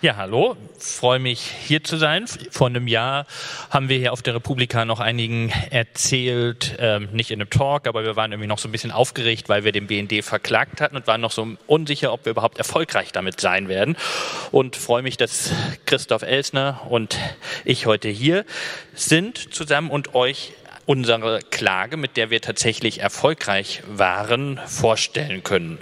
Ja, hallo. Freue mich hier zu sein. Vor einem Jahr haben wir hier auf der Republika noch einigen erzählt, ähm, nicht in einem Talk, aber wir waren irgendwie noch so ein bisschen aufgeregt, weil wir den BND verklagt hatten und waren noch so unsicher, ob wir überhaupt erfolgreich damit sein werden. Und freue mich, dass Christoph Elsner und ich heute hier sind zusammen und euch unsere Klage, mit der wir tatsächlich erfolgreich waren, vorstellen können.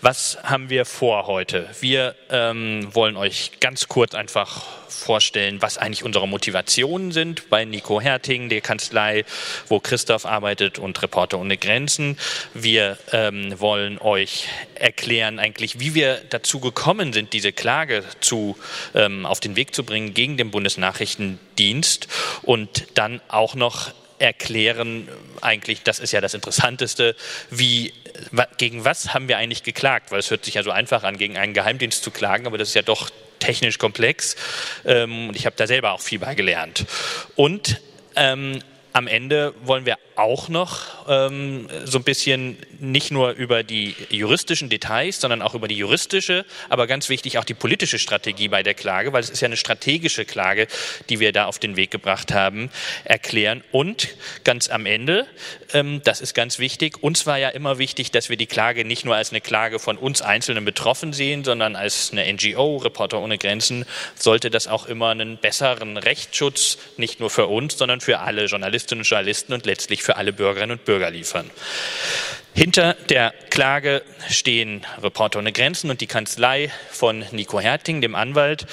Was haben wir vor heute? Wir ähm, wollen euch ganz kurz einfach vorstellen, was eigentlich unsere Motivationen sind bei Nico Herting, der Kanzlei, wo Christoph arbeitet und Reporter ohne Grenzen. Wir ähm, wollen euch erklären eigentlich, wie wir dazu gekommen sind, diese Klage zu, ähm, auf den Weg zu bringen gegen den Bundesnachrichtendienst und dann auch noch erklären, eigentlich, das ist ja das Interessanteste, wie, gegen was haben wir eigentlich geklagt? Weil es hört sich ja so einfach an, gegen einen Geheimdienst zu klagen, aber das ist ja doch technisch komplex. Ähm, und ich habe da selber auch viel bei gelernt. Und ähm, am Ende wollen wir auch noch ähm, so ein bisschen nicht nur über die juristischen Details, sondern auch über die juristische, aber ganz wichtig auch die politische Strategie bei der Klage, weil es ist ja eine strategische Klage, die wir da auf den Weg gebracht haben, erklären. Und ganz am Ende, ähm, das ist ganz wichtig, uns war ja immer wichtig, dass wir die Klage nicht nur als eine Klage von uns Einzelnen betroffen sehen, sondern als eine NGO, Reporter ohne Grenzen, sollte das auch immer einen besseren Rechtsschutz, nicht nur für uns, sondern für alle Journalistinnen und Journalisten und letztlich für alle Bürgerinnen und Bürger liefern. Hinter der Klage stehen Reporter ohne Grenzen und die Kanzlei von Nico Herting, dem Anwalt.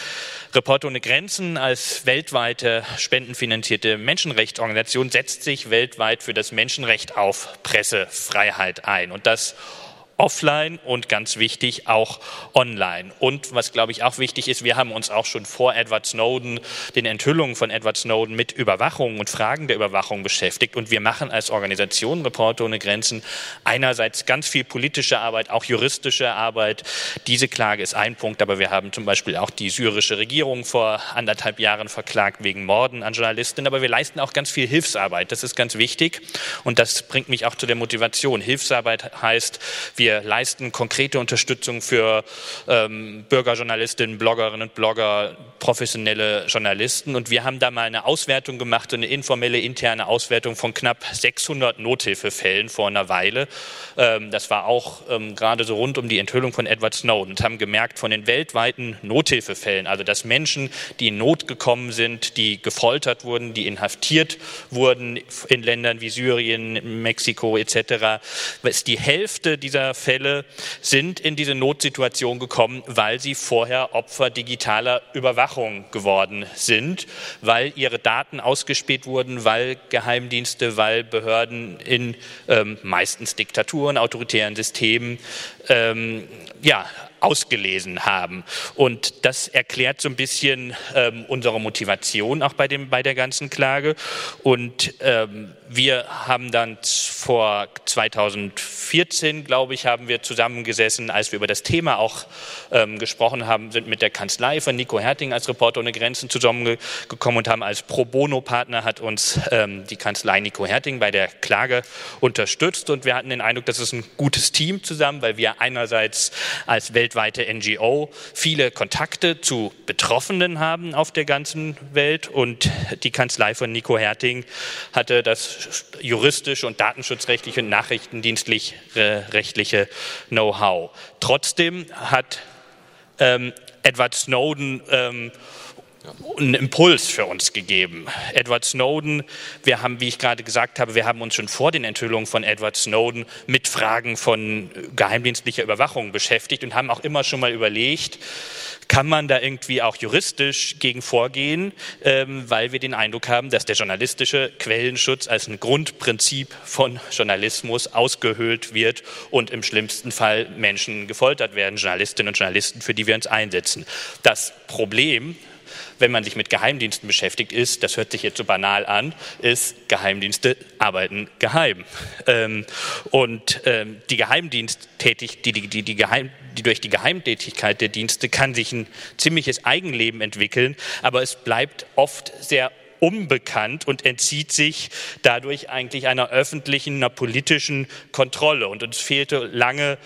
Reporter ohne Grenzen als weltweite spendenfinanzierte Menschenrechtsorganisation setzt sich weltweit für das Menschenrecht auf Pressefreiheit ein. Und das offline und ganz wichtig auch online. Und was, glaube ich, auch wichtig ist, wir haben uns auch schon vor Edward Snowden, den Enthüllungen von Edward Snowden mit Überwachung und Fragen der Überwachung beschäftigt. Und wir machen als Organisation Reporter ohne Grenzen einerseits ganz viel politische Arbeit, auch juristische Arbeit. Diese Klage ist ein Punkt, aber wir haben zum Beispiel auch die syrische Regierung vor anderthalb Jahren verklagt wegen Morden an Journalisten. Aber wir leisten auch ganz viel Hilfsarbeit. Das ist ganz wichtig. Und das bringt mich auch zu der Motivation. Hilfsarbeit heißt, wir wir leisten konkrete Unterstützung für ähm, Bürgerjournalistinnen, Bloggerinnen und Blogger, professionelle Journalisten. Und wir haben da mal eine Auswertung gemacht, eine informelle interne Auswertung von knapp 600 Nothilfefällen vor einer Weile. Ähm, das war auch ähm, gerade so rund um die Enthüllung von Edward Snowden und haben gemerkt, von den weltweiten Nothilfefällen, also dass Menschen, die in Not gekommen sind, die gefoltert wurden, die inhaftiert wurden in Ländern wie Syrien, Mexiko etc., ist die Hälfte dieser Fälle sind in diese Notsituation gekommen, weil sie vorher Opfer digitaler Überwachung geworden sind, weil ihre Daten ausgespäht wurden, weil Geheimdienste, weil Behörden in ähm, meistens Diktaturen, autoritären Systemen ähm, ja, ausgelesen haben. Und das erklärt so ein bisschen ähm, unsere Motivation auch bei, dem, bei der ganzen Klage. Und ähm, wir haben dann vor 2014, glaube ich, haben wir zusammengesessen, als wir über das Thema auch ähm, gesprochen haben, sind mit der Kanzlei von Nico Herting als Reporter ohne Grenzen zusammengekommen und haben als Pro Bono-Partner hat uns ähm, die Kanzlei Nico Herting bei der Klage unterstützt. Und wir hatten den Eindruck, das ist ein gutes Team zusammen, weil wir einerseits als weltweite NGO viele Kontakte zu Betroffenen haben auf der ganzen Welt und die Kanzlei von Nico Herting hatte das juristische und datenschutzrechtliche und nachrichtendienstlich rechtliche Know-how. Trotzdem hat ähm, Edward Snowden ähm, einen Impuls für uns gegeben. Edward Snowden, wir haben, wie ich gerade gesagt habe, wir haben uns schon vor den Enthüllungen von Edward Snowden mit Fragen von geheimdienstlicher Überwachung beschäftigt und haben auch immer schon mal überlegt, kann man da irgendwie auch juristisch gegen vorgehen, ähm, weil wir den Eindruck haben, dass der journalistische Quellenschutz als ein Grundprinzip von Journalismus ausgehöhlt wird und im schlimmsten Fall Menschen gefoltert werden, Journalistinnen und Journalisten, für die wir uns einsetzen. Das Problem wenn man sich mit Geheimdiensten beschäftigt, ist, das hört sich jetzt so banal an, ist, Geheimdienste arbeiten geheim. Ähm, und ähm, die Geheimdiensttätig, die, die, die, die, Geheim, die durch die Geheimtätigkeit der Dienste kann sich ein ziemliches Eigenleben entwickeln, aber es bleibt oft sehr unbekannt und entzieht sich dadurch eigentlich einer öffentlichen, einer politischen Kontrolle. Und uns fehlte lange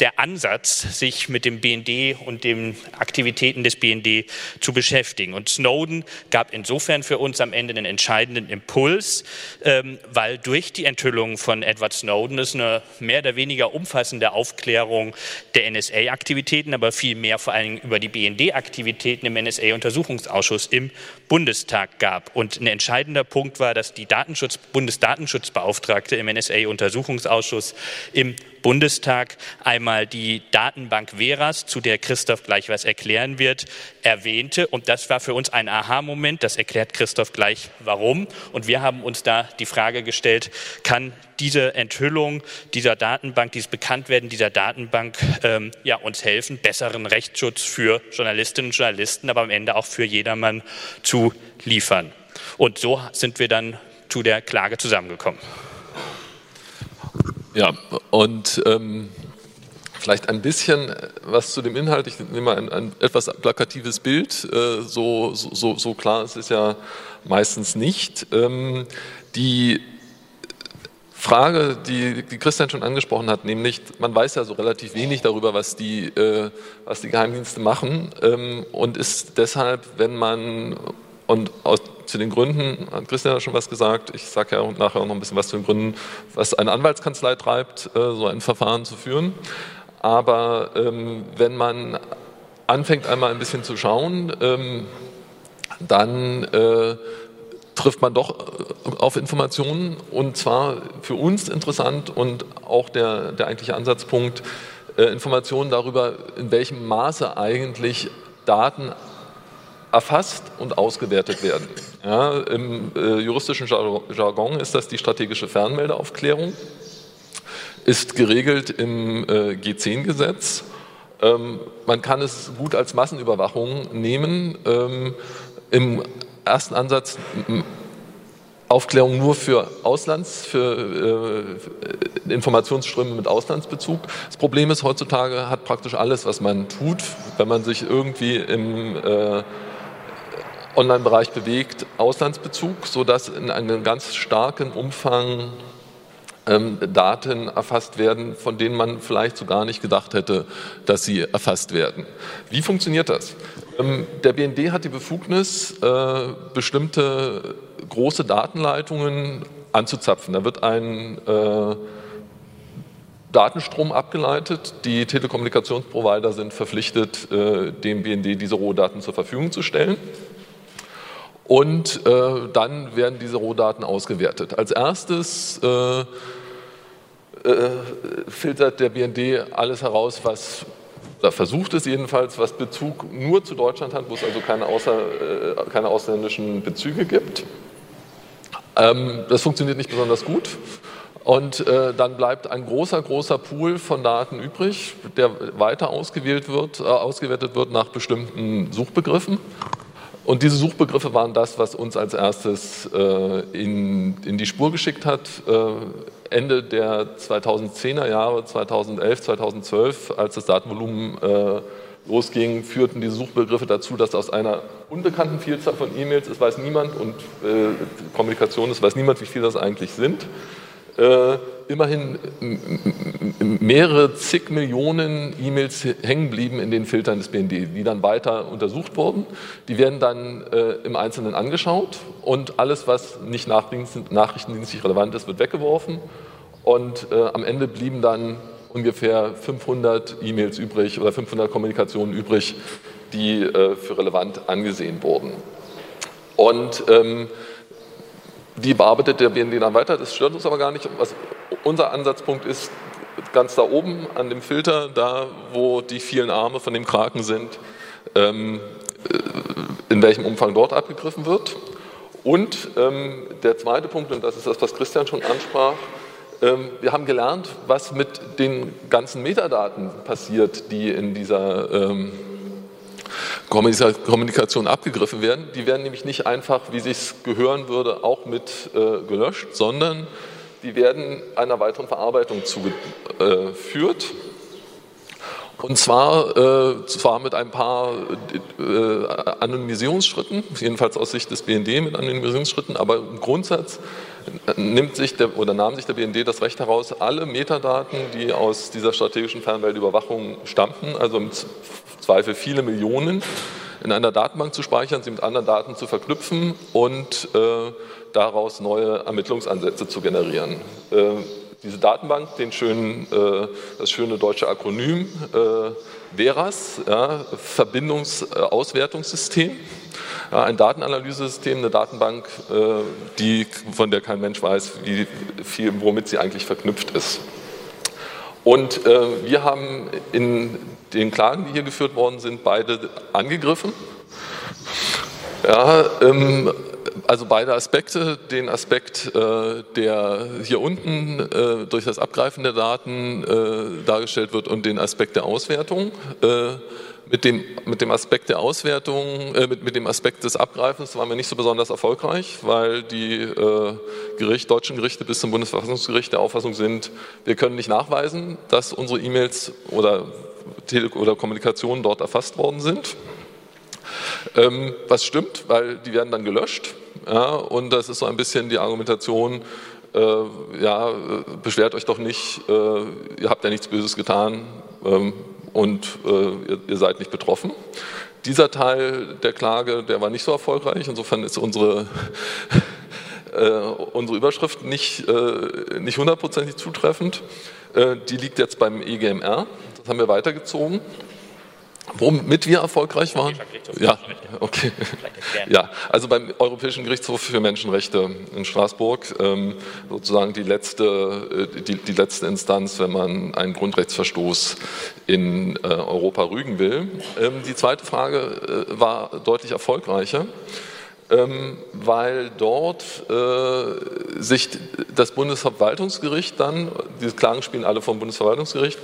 der Ansatz, sich mit dem BND und den Aktivitäten des BND zu beschäftigen. Und Snowden gab insofern für uns am Ende einen entscheidenden Impuls, ähm, weil durch die Enthüllung von Edward Snowden es eine mehr oder weniger umfassende Aufklärung der NSA-Aktivitäten, aber viel mehr vor allem über die BND-Aktivitäten im NSA-Untersuchungsausschuss im Bundestag gab. Und ein entscheidender Punkt war, dass die Datenschutz Bundesdatenschutzbeauftragte im NSA-Untersuchungsausschuss im Bundestag einmal die Datenbank Veras, zu der Christoph gleich was erklären wird, erwähnte. Und das war für uns ein Aha-Moment. Das erklärt Christoph gleich warum. Und wir haben uns da die Frage gestellt, kann diese Enthüllung dieser Datenbank, dieses Bekanntwerden dieser Datenbank ähm, ja, uns helfen, besseren Rechtsschutz für Journalistinnen und Journalisten, aber am Ende auch für jedermann zu liefern. Und so sind wir dann zu der Klage zusammengekommen. Ja, und ähm, vielleicht ein bisschen was zu dem Inhalt. Ich nehme mal ein, ein etwas plakatives Bild. Äh, so, so, so klar ist es ja meistens nicht. Ähm, die Frage, die, die Christian schon angesprochen hat, nämlich man weiß ja so relativ wenig darüber, was die, äh, was die Geheimdienste machen ähm, und ist deshalb, wenn man und aus, zu den Gründen hat Christian ja schon was gesagt. Ich sage ja nachher auch noch ein bisschen was zu den Gründen, was eine Anwaltskanzlei treibt, äh, so ein Verfahren zu führen. Aber ähm, wenn man anfängt, einmal ein bisschen zu schauen, ähm, dann äh, trifft man doch äh, auf Informationen und zwar für uns interessant und auch der, der eigentliche Ansatzpunkt, Informationen darüber, in welchem Maße eigentlich Daten erfasst und ausgewertet werden. Ja, Im äh, juristischen Jargon ist das die strategische Fernmeldeaufklärung, ist geregelt im äh, G10-Gesetz. Ähm, man kann es gut als Massenüberwachung nehmen. Ähm, Im ersten Ansatz Aufklärung nur für Auslands, für äh, Informationsströme mit Auslandsbezug. Das Problem ist, heutzutage hat praktisch alles, was man tut, wenn man sich irgendwie im äh, Online-Bereich bewegt, Auslandsbezug, sodass in einem ganz starken Umfang ähm, Daten erfasst werden, von denen man vielleicht so gar nicht gedacht hätte, dass sie erfasst werden. Wie funktioniert das? Ähm, der BND hat die Befugnis, äh, bestimmte große Datenleitungen anzuzapfen. Da wird ein äh, Datenstrom abgeleitet. Die Telekommunikationsprovider sind verpflichtet, äh, dem BND diese Rohdaten zur Verfügung zu stellen. Und äh, dann werden diese Rohdaten ausgewertet. Als erstes äh, äh, filtert der BND alles heraus, was, oder versucht es jedenfalls, was Bezug nur zu Deutschland hat, wo es also keine, außer, äh, keine ausländischen Bezüge gibt. Ähm, das funktioniert nicht besonders gut. Und äh, dann bleibt ein großer, großer Pool von Daten übrig, der weiter ausgewählt wird, äh, ausgewertet wird nach bestimmten Suchbegriffen. Und diese Suchbegriffe waren das, was uns als erstes äh, in, in die Spur geschickt hat. Äh, Ende der 2010er Jahre, 2011, 2012, als das Datenvolumen äh, losging, führten diese Suchbegriffe dazu, dass aus einer unbekannten Vielzahl von E-Mails, es weiß niemand, und äh, Kommunikation, es weiß niemand, wie viel das eigentlich sind, äh, immerhin mehrere zig Millionen E-Mails hängen blieben in den Filtern des BND, die dann weiter untersucht wurden. Die werden dann äh, im Einzelnen angeschaut und alles, was nicht nachrichtendienstlich relevant ist, wird weggeworfen. Und äh, am Ende blieben dann ungefähr 500 E-Mails übrig oder 500 Kommunikationen übrig, die äh, für relevant angesehen wurden. Und ähm, die bearbeitet der BND dann weiter, das stört uns aber gar nicht. Was unser Ansatzpunkt ist, ganz da oben an dem Filter, da wo die vielen Arme von dem Kraken sind, ähm, äh, in welchem Umfang dort abgegriffen wird. Und ähm, der zweite Punkt, und das ist das, was Christian schon ansprach, ähm, wir haben gelernt, was mit den ganzen Metadaten passiert, die in dieser ähm, Kommunikation abgegriffen werden. Die werden nämlich nicht einfach, wie sich gehören würde, auch mit äh, gelöscht, sondern die werden einer weiteren Verarbeitung zugeführt. Und zwar, äh, zwar mit ein paar äh, Anonymisierungsschritten, jedenfalls aus Sicht des BND mit Anonymisierungsschritten, aber im Grundsatz nimmt sich der, oder nahm sich der BND das Recht heraus, alle Metadaten, die aus dieser strategischen Fernweltüberwachung stammten, also im Zweifel viele Millionen, in einer Datenbank zu speichern, sie mit anderen Daten zu verknüpfen und äh, daraus neue Ermittlungsansätze zu generieren. Äh, diese Datenbank, den schönen, äh, das schöne deutsche Akronym äh, VERAS, ja, Verbindungsauswertungssystem, ja, ein Datenanalyse-System, eine Datenbank, äh, die, von der kein Mensch weiß, wie viel, womit sie eigentlich verknüpft ist. Und äh, wir haben in den Klagen, die hier geführt worden sind, beide angegriffen. Ja, ähm, also beide Aspekte, den Aspekt, äh, der hier unten äh, durch das Abgreifen der Daten äh, dargestellt wird und den Aspekt der Auswertung. Mit dem, mit dem Aspekt der Auswertung, mit, mit dem Aspekt des Abgreifens waren wir nicht so besonders erfolgreich, weil die Gericht, deutschen Gerichte bis zum Bundesverfassungsgericht der Auffassung sind, wir können nicht nachweisen, dass unsere E-Mails oder, oder Kommunikationen dort erfasst worden sind. Ähm, was stimmt, weil die werden dann gelöscht. Ja, und das ist so ein bisschen die Argumentation, äh, ja, beschwert euch doch nicht, äh, ihr habt ja nichts Böses getan ähm, und äh, ihr, ihr, seid nicht betroffen. Dieser Teil der Klage, der war nicht so erfolgreich. Insofern ist unsere, äh, unsere Überschrift nicht, äh, nicht hundertprozentig zutreffend. Äh, die liegt jetzt beim EGMR. Das haben wir weitergezogen. Womit wir erfolgreich waren? Ja, okay. Ja, also beim Europäischen Gerichtshof für Menschenrechte in Straßburg ähm, sozusagen die letzte, äh, die, die, letzte Instanz, wenn man einen Grundrechtsverstoß in äh, Europa rügen will. Ähm, die zweite Frage äh, war deutlich erfolgreicher. Ähm, weil dort äh, sich das Bundesverwaltungsgericht dann, diese Klagen spielen alle vom Bundesverwaltungsgericht,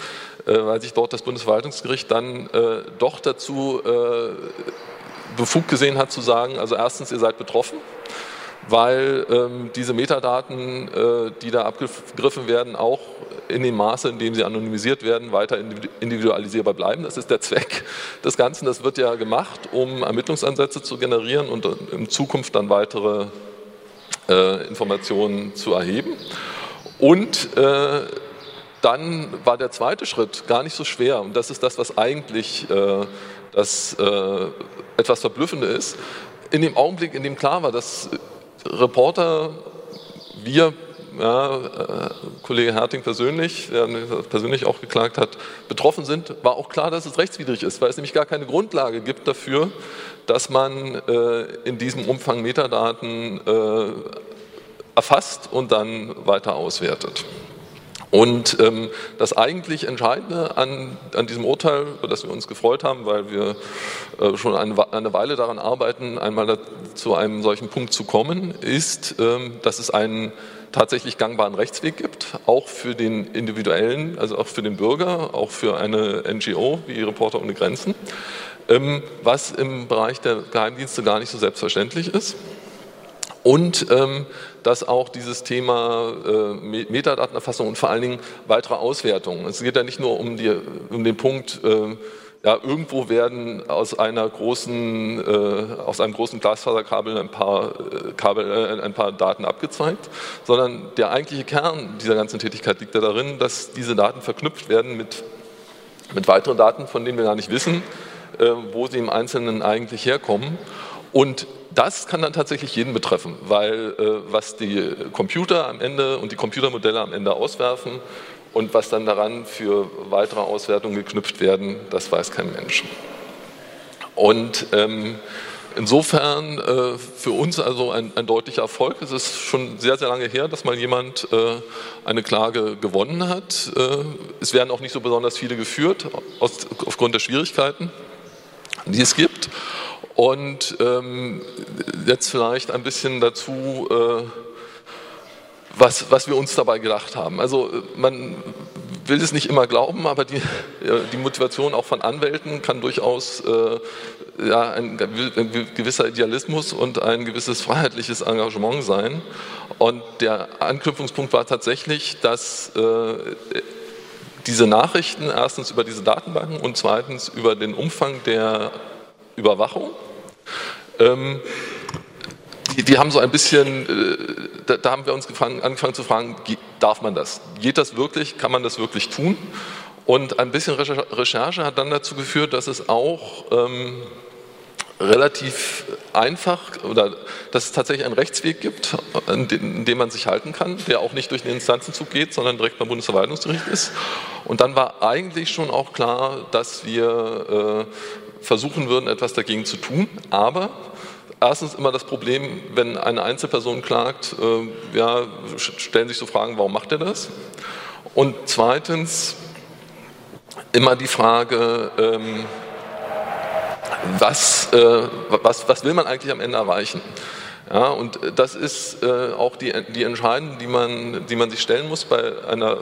äh, weil sich dort das Bundesverwaltungsgericht dann äh, doch dazu befugt gesehen hat zu sagen, also erstens, ihr seid betroffen, weil ähm, diese Metadaten, die da abgegriffen werden, auch in dem Maße, in dem sie anonymisiert werden, weiter individualisierbar bleiben. Das ist der Zweck des Ganzen. Das wird ja gemacht, um Ermittlungsansätze zu generieren und in Zukunft dann weitere äh, Informationen zu erheben. Und äh, dann war der zweite Schritt gar nicht so schwer. Und das ist das, was eigentlich äh, das äh, etwas Verblüffende ist. In dem Augenblick, in dem klar war, dass Reporter, wir, ja, äh, Kollege Herting persönlich, der persönlich auch geklagt hat, betroffen sind, war auch klar, dass es rechtswidrig ist, weil es nämlich gar keine Grundlage gibt dafür, dass man äh, in diesem Umfang Metadaten äh, erfasst und dann weiter auswertet. Und ähm, das eigentlich Entscheidende an, an diesem Urteil, über das wir uns gefreut haben, weil wir äh, schon eine, eine, Weile daran arbeiten, einmal zu einem solchen Punkt zu kommen, ist, ähm, dass es einen tatsächlich gangbaren Rechtsweg gibt, auch für den individuellen, also auch für den Bürger, auch für eine NGO wie Reporter ohne Grenzen, ähm, was im Bereich der Geheimdienste gar nicht so selbstverständlich ist. Und ähm, dass auch dieses Thema äh, Metadatenerfassung und vor allen Dingen weitere Auswertungen. Es geht ja nicht nur um, die, um den Punkt, äh, ja, irgendwo werden aus großen, äh, aus einem großen Glasfaserkabel ein paar, äh, Kabel, äh, ein paar Daten abgezeigt, sondern der eigentliche Kern dieser ganzen Tätigkeit liegt ja darin, dass diese Daten verknüpft werden mit, mit weiteren Daten, von denen wir gar nicht wissen, äh, wo sie im Einzelnen eigentlich herkommen. Und das kann dann tatsächlich jeden betreffen, weil äh, was die Computer am Ende und die Computermodelle am Ende auswerfen und was dann daran für weitere Auswertungen geknüpft werden, das weiß kein Mensch. Und ähm, insofern äh, für uns also ein, ein, deutlicher Erfolg. Es ist schon sehr, sehr lange her, dass mal jemand äh, eine Klage gewonnen hat. Äh, es werden auch nicht so besonders viele geführt, aus, aufgrund der Schwierigkeiten, die es gibt. Und ähm, jetzt vielleicht ein bisschen dazu, äh, was, was wir uns dabei gedacht haben. Also man will es nicht immer glauben, aber die, die Motivation auch von Anwälten kann durchaus äh, ja, ein, ein, gewisser Idealismus und ein gewisses freiheitliches Engagement sein. Und der Anknüpfungspunkt war tatsächlich, dass äh, diese Nachrichten erstens über diese Datenbanken und zweitens über den Umfang der Überwachung. Ähm, die, die, haben so ein bisschen, äh, da, da, haben wir uns gefangen, angefangen zu fragen, darf man das? Geht das wirklich? Kann man das wirklich tun? Und ein bisschen Recherche hat dann dazu geführt, dass es auch ähm, relativ einfach oder dass es tatsächlich einen Rechtsweg gibt, in dem man sich halten kann, der auch nicht durch den Instanzenzug geht, sondern direkt beim Bundesverwaltungsgericht ist. Und dann war eigentlich schon auch klar, dass wir äh, versuchen würden, etwas dagegen zu tun. Aber erstens immer das Problem, wenn eine Einzelperson klagt, äh, ja, stellen sich so Fragen, warum macht er das? Und zweitens immer die Frage, ähm, was, äh, was, was will man eigentlich am Ende erreichen? Ja, und das ist äh, auch die, die Entscheidung, die man, die man sich stellen muss bei einer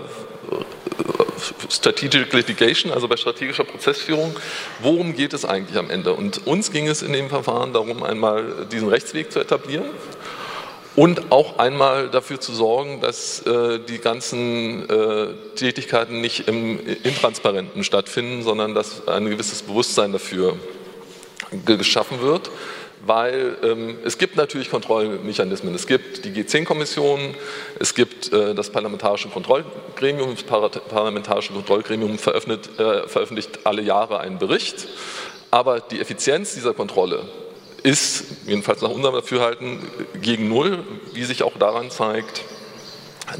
Strategic Litigation, also bei strategischer Prozessführung. Worum geht es eigentlich am Ende? Und uns ging es in dem Verfahren darum, einmal diesen Rechtsweg zu etablieren und auch einmal dafür zu sorgen, dass äh, die ganzen äh, Tätigkeiten nicht im Intransparenten stattfinden, sondern dass ein gewisses Bewusstsein dafür geschaffen wird, weil ähm, es gibt natürlich Kontrollmechanismen. Es gibt die G10-Kommission, es gibt äh, das Parlamentarische Kontrollgremium. Das Parlamentarische Kontrollgremium veröffentlicht, äh, veröffentlicht alle Jahre einen Bericht. Aber die Effizienz dieser Kontrolle ist, jedenfalls nach unserem Dafürhalten, gegen Null, wie sich auch daran zeigt,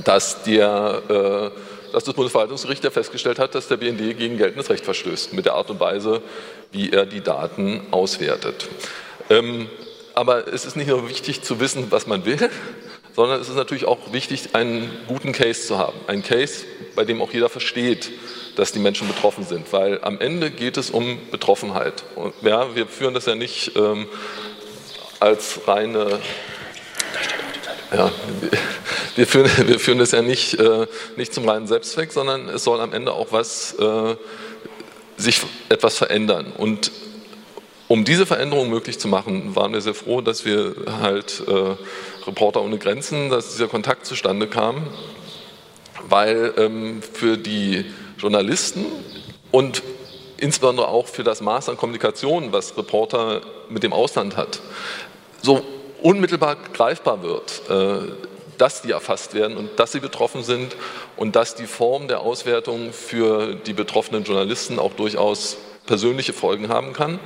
dass der äh, dass das Bundesverwaltungsgericht ja festgestellt hat, dass der BND gegen geltendes Recht verstößt, mit der Art und Weise, wie er die Daten auswertet. Ähm, aber es ist nicht nur wichtig zu wissen, was man will, sondern es ist natürlich auch wichtig, einen guten Case zu haben. Ein Case, bei dem auch jeder versteht, dass die Menschen betroffen sind, weil am Ende geht es um Betroffenheit. Und, ja, wir führen das ja nicht ähm, als reine ja, wir führen, wir führen das ja nicht, äh, nicht zum reinen Selbstzweck, sondern es soll am Ende auch was, äh, sich etwas verändern. Und um diese Veränderung möglich zu machen, waren wir sehr froh, dass wir halt äh, Reporter ohne Grenzen, dass dieser Kontakt zustande kam, weil ähm, für die Journalisten und insbesondere auch für das Maß an Kommunikation, was Reporter mit dem Ausland hat, so unmittelbar greifbar wird, äh, dass die erfasst werden und dass sie betroffen sind und dass die Form der Auswertung für die betroffenen Journalisten auch durchaus persönliche Folgen haben kann,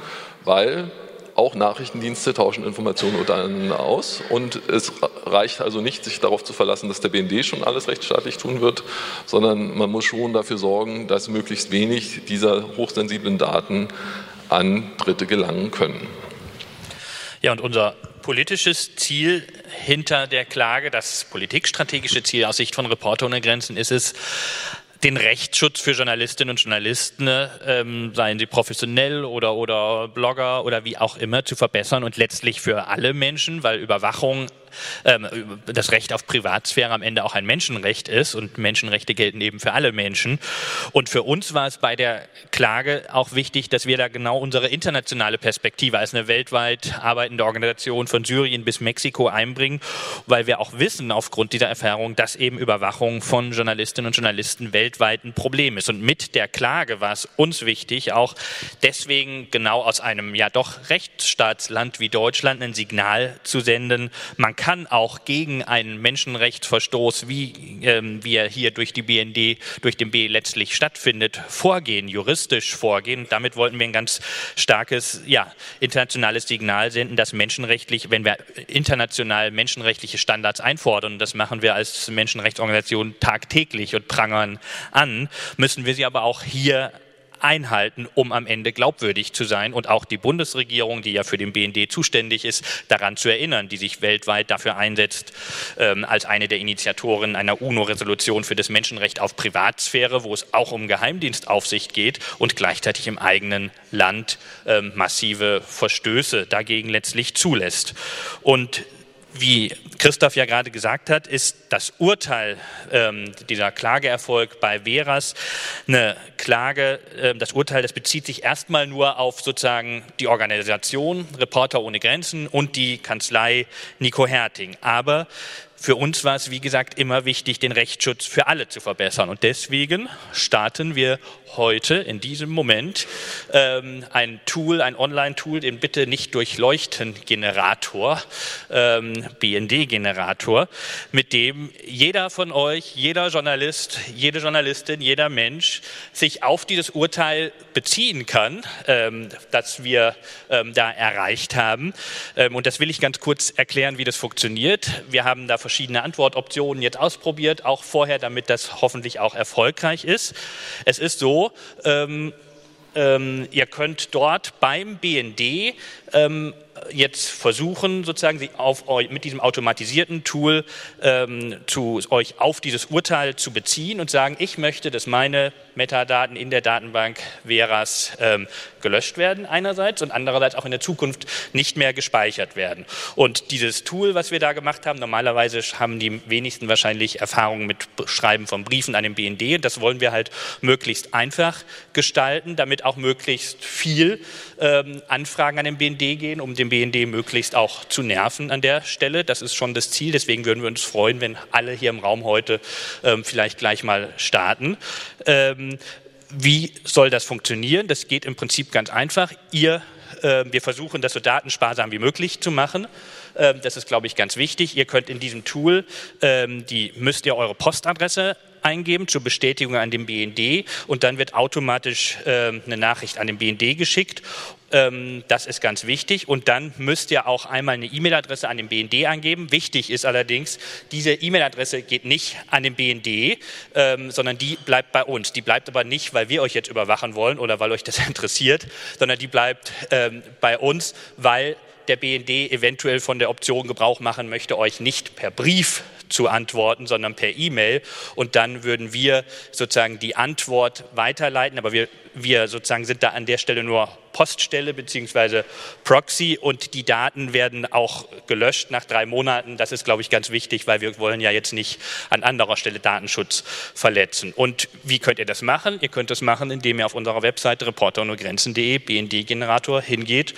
weil auch Nachrichtendienste tauschen Informationen untereinander aus und es reicht also nicht, sich darauf zu verlassen, dass der BND schon alles rechtsstaatlich tun wird, sondern man muss schon dafür sorgen, dass möglichst wenig dieser hochsensiblen Daten an Dritte gelangen können. Ja, und unser politisches Ziel hinter der Klage, das politikstrategische Ziel aus Sicht von Reporter ohne Grenzen ist es, den Rechtsschutz für Journalistinnen und Journalisten, ähm, seien sie professionell oder, oder Blogger oder wie auch immer, zu verbessern und letztlich für alle Menschen, weil Überwachung ähm, das Recht auf Privatsphäre am Ende auch ein Menschenrecht ist und Menschenrechte gelten eben für alle Menschen. Und für uns war es bei der Klage auch wichtig, dass wir da genau unsere internationale Perspektive als eine weltweit arbeitende Organisation von Syrien bis Mexiko einbringen, weil wir auch wissen aufgrund dieser Erfahrung, dass eben Überwachung von Journalistinnen und Journalisten weltweit ein Problem ist. Und mit der Klage war es uns wichtig, auch deswegen genau aus einem ja doch Rechtsstaatsland wie Deutschland ein Signal zu senden, man kann auch gegen einen Menschenrechtsverstoß, wie, ähm, wie er hier durch die BND, durch den B letztlich stattfindet, vorgehen, juristisch vorgehen. Damit wollten wir ein ganz starkes, ja, internationales Signal senden, dass menschenrechtlich, wenn wir international menschenrechtliche Standards einfordern, und das machen wir als Menschenrechtsorganisation tagtäglich und prangern an, müssen wir sie aber auch hier einhalten, um am Ende glaubwürdig zu sein und auch die Bundesregierung, die ja für den BND zuständig ist, daran zu erinnern, die sich weltweit dafür einsetzt, ähm, als eine der Initiatoren einer UNO-Resolution für das Menschenrecht auf Privatsphäre, wo es auch um Geheimdienstaufsicht geht und gleichzeitig im eigenen Land ähm, massive Verstöße dagegen letztlich zulässt. Und wie Christoph ja gerade gesagt hat, ist das Urteil, ähm, dieser Klageerfolg bei Veras eine Klage, äh, das Urteil, das bezieht sich erstmal nur auf sozusagen die Organisation Reporter ohne Grenzen und die Kanzlei Nico Herting. Aber für uns war es, wie gesagt, immer wichtig, den Rechtsschutz für alle zu verbessern. Und deswegen starten wir heute in diesem Moment ähm, ein Tool, ein Online-Tool, den bitte nicht durchleuchten Generator, ähm, BND-Generator, mit dem jeder von euch, jeder Journalist, jede Journalistin, jeder Mensch sich auf dieses Urteil beziehen kann, ähm, das wir ähm, da erreicht haben. Ähm, und das will ich ganz kurz erklären, wie das funktioniert. Wir haben da Antwortoptionen jetzt ausprobiert, auch vorher, damit das hoffentlich auch erfolgreich ist. Es ist so, ähm, ähm, ihr könnt dort beim BND ähm, jetzt versuchen, sozusagen Sie auf, mit diesem automatisierten Tool ähm, zu, euch auf dieses Urteil zu beziehen und sagen, ich möchte, dass meine Metadaten in der Datenbank Veras ähm, gelöscht werden einerseits und andererseits auch in der Zukunft nicht mehr gespeichert werden. Und dieses Tool, was wir da gemacht haben, normalerweise haben die wenigsten wahrscheinlich Erfahrungen mit Schreiben von Briefen an den BND. Und das wollen wir halt möglichst einfach gestalten, damit auch möglichst viel ähm, Anfragen an den BND gehen, um den BND möglichst auch zu nerven an der Stelle. Das ist schon das Ziel. Deswegen würden wir uns freuen, wenn alle hier im Raum heute ähm, vielleicht gleich mal starten. Ähm, wie soll das funktionieren? Das geht im Prinzip ganz einfach. Ihr, äh, wir versuchen, das so datensparsam wie möglich zu machen. Ähm, das ist, glaube ich, ganz wichtig. Ihr könnt in diesem Tool, ähm, die müsst ihr eure Postadresse eingeben zur Bestätigung an den BND und dann wird automatisch ähm, eine Nachricht an den BND geschickt. Ähm, das ist ganz wichtig und dann müsst ihr auch einmal eine E-Mail-Adresse an den BND angeben. Wichtig ist allerdings, diese E-Mail-Adresse geht nicht an den BND, ähm, sondern die bleibt bei uns. Die bleibt aber nicht, weil wir euch jetzt überwachen wollen oder weil euch das interessiert, sondern die bleibt ähm, bei uns, weil der BND eventuell von der Option Gebrauch machen möchte, euch nicht per Brief zu antworten, sondern per E-Mail. Und dann würden wir sozusagen die Antwort weiterleiten. Aber wir, wir sozusagen sind da an der Stelle nur Poststelle bzw. Proxy und die Daten werden auch gelöscht nach drei Monaten. Das ist, glaube ich, ganz wichtig, weil wir wollen ja jetzt nicht an anderer Stelle Datenschutz verletzen. Und wie könnt ihr das machen? Ihr könnt das machen, indem ihr auf unserer Webseite reporterohnegrenzen.de BND-Generator hingeht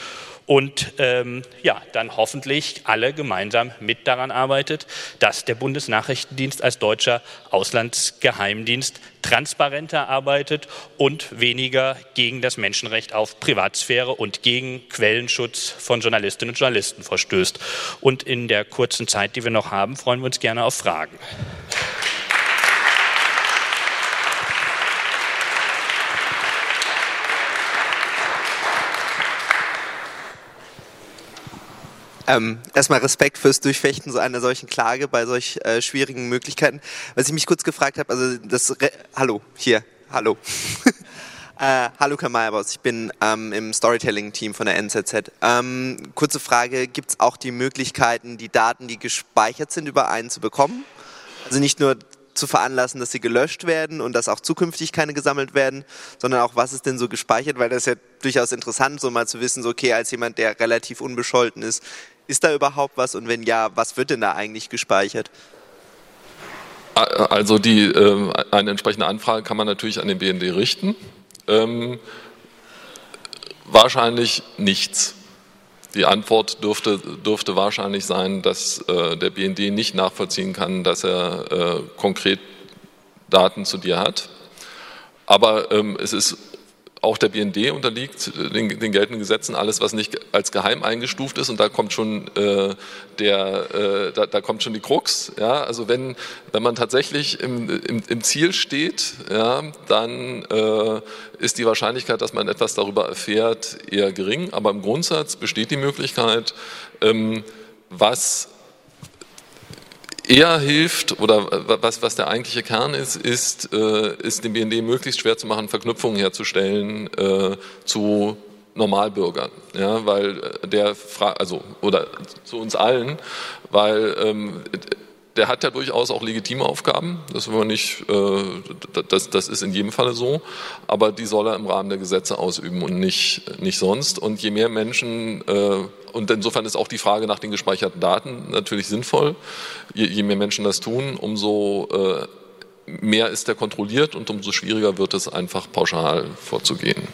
und ähm, ja, dann hoffentlich alle gemeinsam mit daran arbeitet, dass der Bundesnachrichtendienst als deutscher Auslandsgeheimdienst transparenter arbeitet und weniger gegen das Menschenrecht auf Privatsphäre und gegen Quellenschutz von Journalistinnen und Journalisten verstößt. Und in der kurzen Zeit, die wir noch haben, freuen wir uns gerne auf Fragen. Ähm, erstmal Respekt fürs Durchfechten so einer solchen Klage bei solch äh, schwierigen Möglichkeiten. Was ich mich kurz gefragt habe, also das Re Hallo, hier, hallo. äh, hallo Kamalbos, ich bin ähm, im Storytelling-Team von der NZZ. Ähm, kurze Frage, gibt es auch die Möglichkeiten, die Daten, die gespeichert sind, über einen zu bekommen? Also nicht nur zu veranlassen, dass sie gelöscht werden und dass auch zukünftig keine gesammelt werden, sondern auch, was ist denn so gespeichert, weil das ist ja durchaus interessant, so mal zu wissen, so okay, als jemand, der relativ unbescholten ist, ist da überhaupt was und wenn ja, was wird denn da eigentlich gespeichert? Also die, äh, eine entsprechende Anfrage kann man natürlich an den BND richten. Ähm, wahrscheinlich nichts. Die Antwort dürfte, dürfte wahrscheinlich sein, dass äh, der BND nicht nachvollziehen kann, dass er äh, konkret Daten zu dir hat. Aber ähm, es ist auch der BND unterliegt äh, den, den, geltenden Gesetzen, alles, was nicht als geheim eingestuft ist. Und da kommt schon äh, der, äh, da, da, kommt schon die Krux. Ja? Also wenn, wenn man tatsächlich im, im, im Ziel steht, ja, dann äh, ist die Wahrscheinlichkeit, dass man etwas darüber erfährt, eher gering. Aber im Grundsatz besteht die Möglichkeit, ähm, was eher hilft oder was, was der eigentliche Kern ist, ist, äh, ist dem BND möglichst schwer zu machen, Verknüpfungen herzustellen äh, zu Normalbürgern, ja, weil der also oder zu uns allen, weil ähm, der hat ja durchaus auch legitime Aufgaben, das man nicht, äh, das, das ist in jedem Falle so, aber die soll er im Rahmen der Gesetze ausüben und nicht, nicht sonst. Und je mehr Menschen, äh, und insofern ist auch die Frage nach den gespeicherten Daten natürlich sinnvoll, je, je mehr Menschen das tun, umso äh, mehr ist der kontrolliert und umso schwieriger wird es einfach pauschal vorzugehen.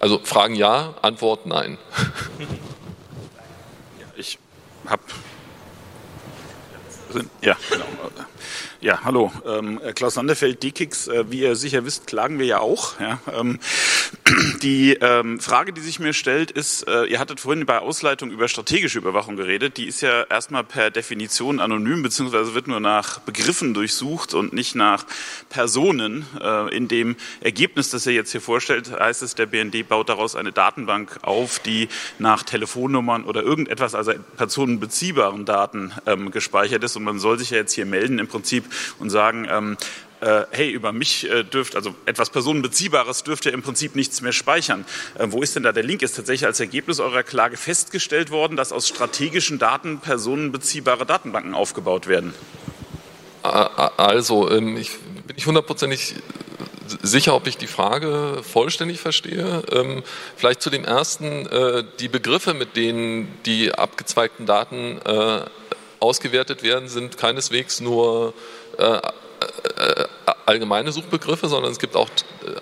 Also Fragen ja, Antwort nein. Ich habe Ja, genau. Ja, hallo. Ähm, Klaus Sanderfeld, DKIX. Äh, wie ihr sicher wisst, klagen wir ja auch. Ja, ähm, die ähm, Frage, die sich mir stellt, ist, äh, ihr hattet vorhin bei Ausleitung über strategische Überwachung geredet. Die ist ja erstmal per Definition anonym, beziehungsweise wird nur nach Begriffen durchsucht und nicht nach Personen. Äh, in dem Ergebnis, das ihr jetzt hier vorstellt, heißt es, der BND baut daraus eine Datenbank auf, die nach Telefonnummern oder irgendetwas, also personenbeziehbaren Daten ähm, gespeichert ist. Und man soll sich ja jetzt hier melden im Prinzip und sagen, ähm, äh, hey, über mich äh, dürft, also etwas Personenbeziehbares dürft ihr im Prinzip nichts mehr speichern. Äh, wo ist denn da der Link? Ist tatsächlich als Ergebnis eurer Klage festgestellt worden, dass aus strategischen Daten personenbeziehbare Datenbanken aufgebaut werden? Also, ähm, ich bin nicht hundertprozentig sicher, ob ich die Frage vollständig verstehe. Ähm, vielleicht zu dem ersten, äh, die Begriffe, mit denen die abgezweigten Daten äh, ausgewertet werden, sind keineswegs nur äh, äh, allgemeine Suchbegriffe, sondern es gibt auch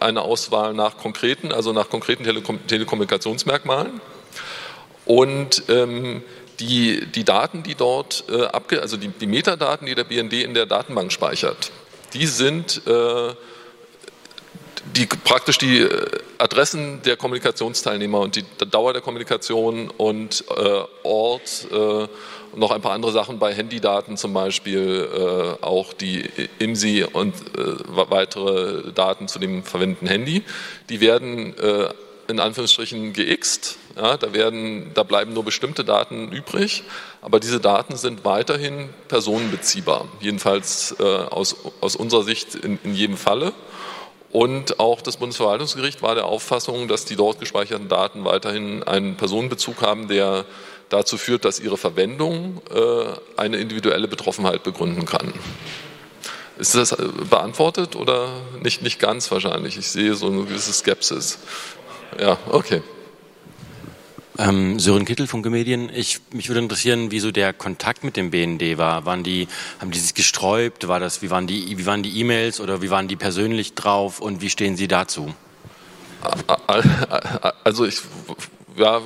eine Auswahl nach konkreten, also nach konkreten Telekom Telekommunikationsmerkmalen. Und ähm, die, die Daten, die dort äh, abge, also die, die, Metadaten, die der BND in der Datenbank speichert, die sind äh, die, praktisch die äh, Adressen der Kommunikationsteilnehmer und die Dauer der Kommunikation und äh, Ort äh, und noch ein paar andere Sachen bei Handydaten zum Beispiel, äh, auch die IMSI und äh, weitere Daten zu dem verwendeten Handy. Die werden äh, in Anführungsstrichen geixt. Ja, da, werden, da bleiben nur bestimmte Daten übrig, aber diese Daten sind weiterhin personenbeziehbar, jedenfalls aus, aus unserer Sicht in, in jedem Falle. Und auch das Bundesverwaltungsgericht war der Auffassung, dass die dort gespeicherten Daten weiterhin einen Personenbezug haben, der dazu führt, dass ihre Verwendung äh, eine individuelle Betroffenheit begründen kann. Ist das äh, beantwortet oder nicht, nicht ganz wahrscheinlich? Ich sehe so eine gewisse Skepsis. Ja, okay. Ähm, Sören Kittel von Gemedien. Ich, mich würde interessieren, wie so der Kontakt mit dem BND war. Waren die, haben die sich gesträubt? War das, wie waren die, wie waren die E-Mails oder wie waren die persönlich drauf und wie stehen Sie dazu? Also ich, ja,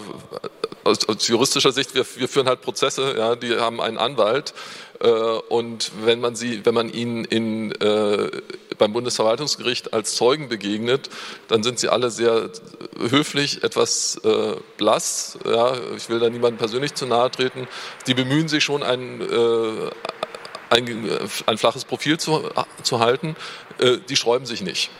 aus, aus juristischer Sicht, wir, wir, führen halt Prozesse, ja, die haben einen Anwalt äh, und wenn man sie, wenn man ihnen in, äh, beim Bundesverwaltungsgericht als Zeugen begegnet, dann sind sie alle sehr höflich, etwas äh, blass. Ja, ich will da niemandem persönlich zu nahe treten. Die bemühen sich schon ein, äh, ein, ein, flaches Profil zu, zu halten. Äh, die sträuben sich nicht.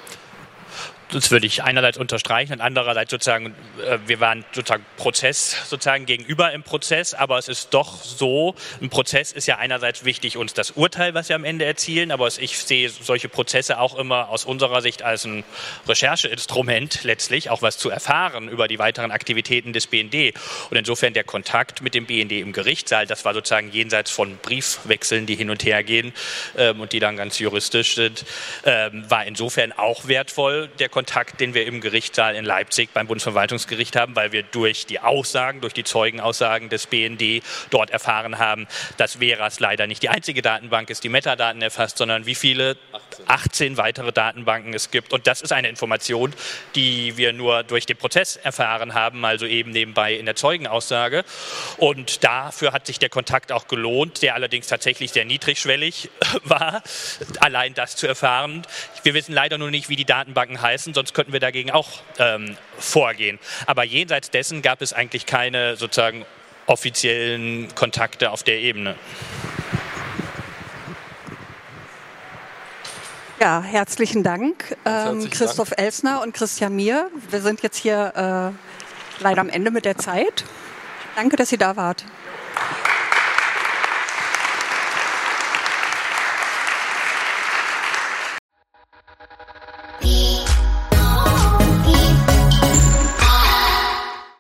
Das würde ich einerseits unterstreichen und andererseits sozusagen, äh, wir waren sozusagen Prozess sozusagen gegenüber im Prozess, aber es ist doch so, ein Prozess ist ja einerseits wichtig, uns das Urteil, was wir am Ende erzielen, aber ich sehe solche Prozesse auch immer aus unserer Sicht als ein Rechercheinstrument letztlich, auch was zu erfahren über die weiteren Aktivitäten des BND. Und insofern der Kontakt mit dem BND im Gerichtssaal, das war sozusagen jenseits von Briefwechseln, die hin und her gehen ähm, und die dann ganz juristisch sind, ähm, war insofern auch wertvoll. Der Kontakt Kontakt, den wir im Gerichtssaal in Leipzig beim Bundesverwaltungsgericht haben, weil wir durch die Aussagen, durch die Zeugenaussagen des BND dort erfahren haben, dass Veras leider nicht die einzige Datenbank ist, die Metadaten erfasst, sondern wie viele 18. 18 weitere Datenbanken es gibt. Und das ist eine Information, die wir nur durch den Prozess erfahren haben, also eben nebenbei in der Zeugenaussage. Und dafür hat sich der Kontakt auch gelohnt, der allerdings tatsächlich sehr niedrigschwellig war, allein das zu erfahren. Wir wissen leider nur nicht, wie die Datenbanken heißen sonst könnten wir dagegen auch ähm, vorgehen. Aber jenseits dessen gab es eigentlich keine sozusagen offiziellen Kontakte auf der Ebene. Ja, herzlichen Dank, ähm, Christoph Dank. Elsner und Christian Mier. Wir sind jetzt hier äh, leider am Ende mit der Zeit. Danke, dass ihr da wart.